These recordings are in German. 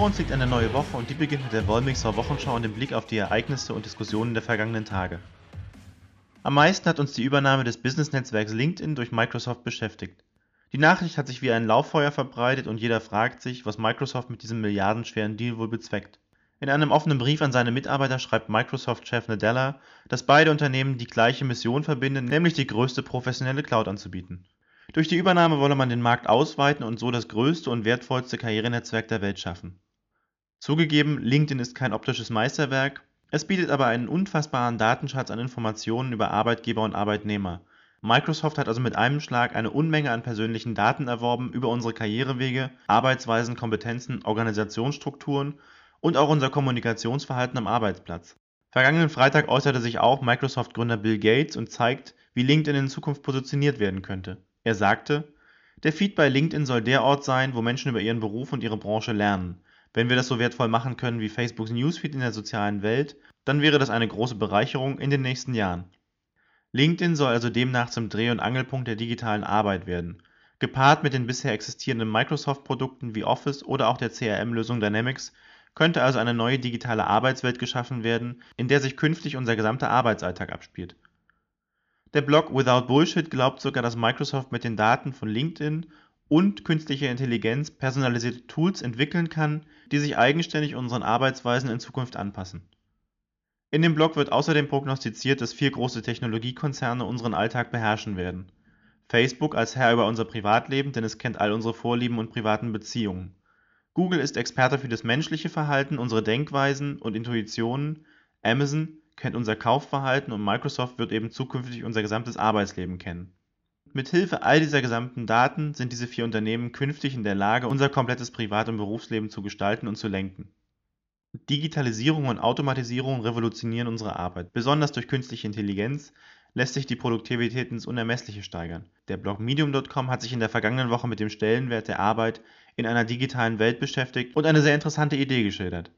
Vor uns liegt eine neue Woche und die beginnt mit der Wollmixer Wochenschau und dem Blick auf die Ereignisse und Diskussionen der vergangenen Tage. Am meisten hat uns die Übernahme des Business-Netzwerks LinkedIn durch Microsoft beschäftigt. Die Nachricht hat sich wie ein Lauffeuer verbreitet und jeder fragt sich, was Microsoft mit diesem milliardenschweren Deal wohl bezweckt. In einem offenen Brief an seine Mitarbeiter schreibt Microsoft-Chef Nadella, dass beide Unternehmen die gleiche Mission verbinden, nämlich die größte professionelle Cloud anzubieten. Durch die Übernahme wolle man den Markt ausweiten und so das größte und wertvollste Karrierenetzwerk der Welt schaffen. Zugegeben, LinkedIn ist kein optisches Meisterwerk, es bietet aber einen unfassbaren Datenschatz an Informationen über Arbeitgeber und Arbeitnehmer. Microsoft hat also mit einem Schlag eine Unmenge an persönlichen Daten erworben über unsere Karrierewege, Arbeitsweisen, Kompetenzen, Organisationsstrukturen und auch unser Kommunikationsverhalten am Arbeitsplatz. Vergangenen Freitag äußerte sich auch Microsoft-Gründer Bill Gates und zeigt, wie LinkedIn in Zukunft positioniert werden könnte. Er sagte, der Feed bei LinkedIn soll der Ort sein, wo Menschen über ihren Beruf und ihre Branche lernen. Wenn wir das so wertvoll machen können wie Facebooks Newsfeed in der sozialen Welt, dann wäre das eine große Bereicherung in den nächsten Jahren. LinkedIn soll also demnach zum Dreh- und Angelpunkt der digitalen Arbeit werden. Gepaart mit den bisher existierenden Microsoft-Produkten wie Office oder auch der CRM-Lösung Dynamics könnte also eine neue digitale Arbeitswelt geschaffen werden, in der sich künftig unser gesamter Arbeitsalltag abspielt der Blog Without Bullshit glaubt sogar, dass Microsoft mit den Daten von LinkedIn und künstlicher Intelligenz personalisierte Tools entwickeln kann, die sich eigenständig unseren Arbeitsweisen in Zukunft anpassen. In dem Blog wird außerdem prognostiziert, dass vier große Technologiekonzerne unseren Alltag beherrschen werden. Facebook als Herr über unser Privatleben, denn es kennt all unsere Vorlieben und privaten Beziehungen. Google ist Experte für das menschliche Verhalten, unsere Denkweisen und Intuitionen. Amazon kennt unser Kaufverhalten und Microsoft wird eben zukünftig unser gesamtes Arbeitsleben kennen. Mithilfe all dieser gesamten Daten sind diese vier Unternehmen künftig in der Lage, unser komplettes Privat- und Berufsleben zu gestalten und zu lenken. Digitalisierung und Automatisierung revolutionieren unsere Arbeit. Besonders durch künstliche Intelligenz lässt sich die Produktivität ins Unermessliche steigern. Der Blog Medium.com hat sich in der vergangenen Woche mit dem Stellenwert der Arbeit in einer digitalen Welt beschäftigt und eine sehr interessante Idee geschildert.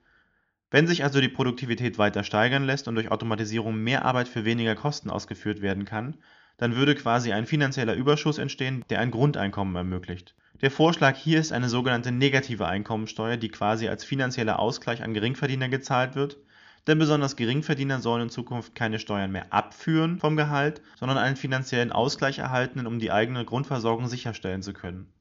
Wenn sich also die Produktivität weiter steigern lässt und durch Automatisierung mehr Arbeit für weniger Kosten ausgeführt werden kann, dann würde quasi ein finanzieller Überschuss entstehen, der ein Grundeinkommen ermöglicht. Der Vorschlag hier ist eine sogenannte negative Einkommensteuer, die quasi als finanzieller Ausgleich an Geringverdiener gezahlt wird, denn besonders Geringverdiener sollen in Zukunft keine Steuern mehr abführen vom Gehalt, sondern einen finanziellen Ausgleich erhalten, um die eigene Grundversorgung sicherstellen zu können.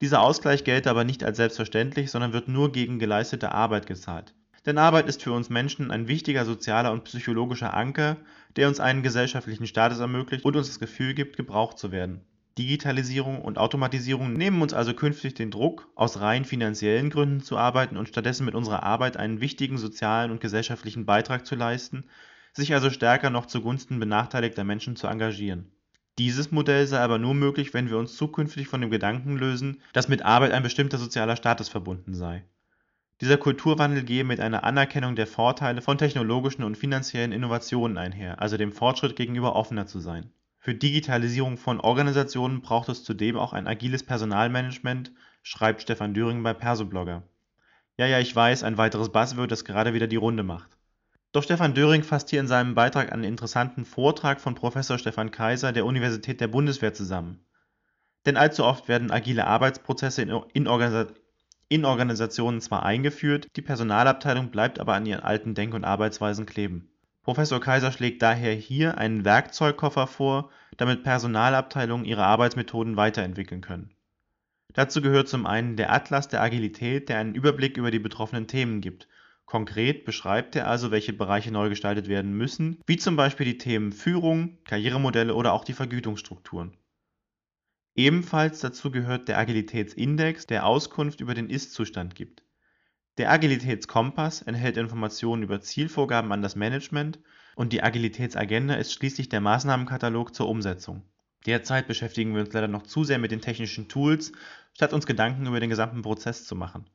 Dieser Ausgleich gelte aber nicht als selbstverständlich, sondern wird nur gegen geleistete Arbeit gezahlt denn Arbeit ist für uns Menschen ein wichtiger sozialer und psychologischer Anker, der uns einen gesellschaftlichen Status ermöglicht und uns das Gefühl gibt, gebraucht zu werden. Digitalisierung und Automatisierung nehmen uns also künftig den Druck, aus rein finanziellen Gründen zu arbeiten und stattdessen mit unserer Arbeit einen wichtigen sozialen und gesellschaftlichen Beitrag zu leisten, sich also stärker noch zugunsten benachteiligter Menschen zu engagieren. Dieses Modell sei aber nur möglich, wenn wir uns zukünftig von dem Gedanken lösen, dass mit Arbeit ein bestimmter sozialer Status verbunden sei dieser Kulturwandel gehe mit einer Anerkennung der Vorteile von technologischen und finanziellen Innovationen einher, also dem Fortschritt gegenüber offener zu sein. Für Digitalisierung von Organisationen braucht es zudem auch ein agiles Personalmanagement, schreibt Stefan Düring bei Persoblogger. Ja, ja, ich weiß, ein weiteres Buzzword, das gerade wieder die Runde macht. Doch Stefan Döring fasst hier in seinem Beitrag einen interessanten Vortrag von Professor Stefan Kaiser der Universität der Bundeswehr zusammen. Denn allzu oft werden agile Arbeitsprozesse in, in, in Organisationen zwar eingeführt, die Personalabteilung bleibt aber an ihren alten Denk und Arbeitsweisen kleben. Professor Kaiser schlägt daher hier einen Werkzeugkoffer vor, damit Personalabteilungen ihre Arbeitsmethoden weiterentwickeln können. Dazu gehört zum einen der Atlas der Agilität, der einen Überblick über die betroffenen Themen gibt. Konkret beschreibt er also, welche Bereiche neu gestaltet werden müssen, wie zum Beispiel die Themen Führung, Karrieremodelle oder auch die Vergütungsstrukturen Ebenfalls dazu gehört der Agilitätsindex, der Auskunft über den Ist-Zustand gibt. Der Agilitätskompass enthält Informationen über Zielvorgaben an das Management und die Agilitätsagenda ist schließlich der Maßnahmenkatalog zur Umsetzung. Derzeit beschäftigen wir uns leider noch zu sehr mit den technischen Tools, statt uns Gedanken über den gesamten Prozess zu machen.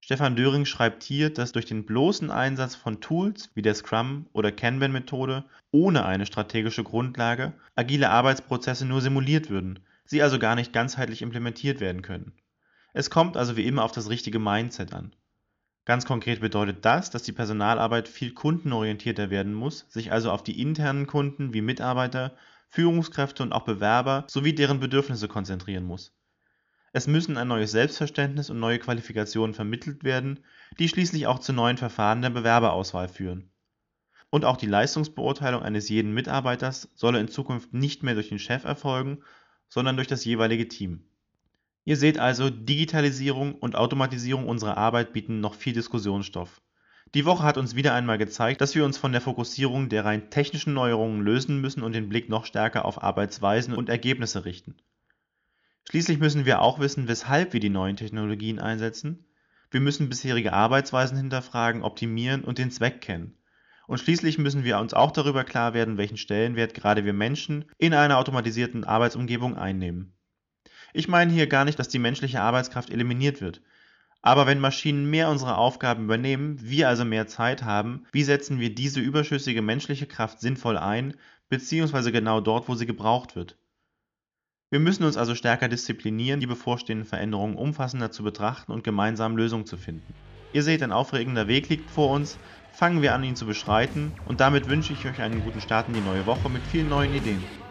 Stefan Döring schreibt hier, dass durch den bloßen Einsatz von Tools wie der Scrum- oder Kanban-Methode ohne eine strategische Grundlage agile Arbeitsprozesse nur simuliert würden sie also gar nicht ganzheitlich implementiert werden können. Es kommt also wie immer auf das richtige Mindset an. Ganz konkret bedeutet das, dass die Personalarbeit viel kundenorientierter werden muss, sich also auf die internen Kunden wie Mitarbeiter, Führungskräfte und auch Bewerber sowie deren Bedürfnisse konzentrieren muss. Es müssen ein neues Selbstverständnis und neue Qualifikationen vermittelt werden, die schließlich auch zu neuen Verfahren der Bewerberauswahl führen. Und auch die Leistungsbeurteilung eines jeden Mitarbeiters solle in Zukunft nicht mehr durch den Chef erfolgen, sondern durch das jeweilige Team. Ihr seht also, Digitalisierung und Automatisierung unserer Arbeit bieten noch viel Diskussionsstoff. Die Woche hat uns wieder einmal gezeigt, dass wir uns von der Fokussierung der rein technischen Neuerungen lösen müssen und den Blick noch stärker auf Arbeitsweisen und Ergebnisse richten. Schließlich müssen wir auch wissen, weshalb wir die neuen Technologien einsetzen. Wir müssen bisherige Arbeitsweisen hinterfragen, optimieren und den Zweck kennen. Und schließlich müssen wir uns auch darüber klar werden, welchen Stellenwert gerade wir Menschen in einer automatisierten Arbeitsumgebung einnehmen. Ich meine hier gar nicht, dass die menschliche Arbeitskraft eliminiert wird. Aber wenn Maschinen mehr unserer Aufgaben übernehmen, wir also mehr Zeit haben, wie setzen wir diese überschüssige menschliche Kraft sinnvoll ein, beziehungsweise genau dort, wo sie gebraucht wird? Wir müssen uns also stärker disziplinieren, die bevorstehenden Veränderungen umfassender zu betrachten und gemeinsam Lösungen zu finden. Ihr seht, ein aufregender Weg liegt vor uns, fangen wir an, ihn zu beschreiten und damit wünsche ich euch einen guten Start in die neue Woche mit vielen neuen Ideen.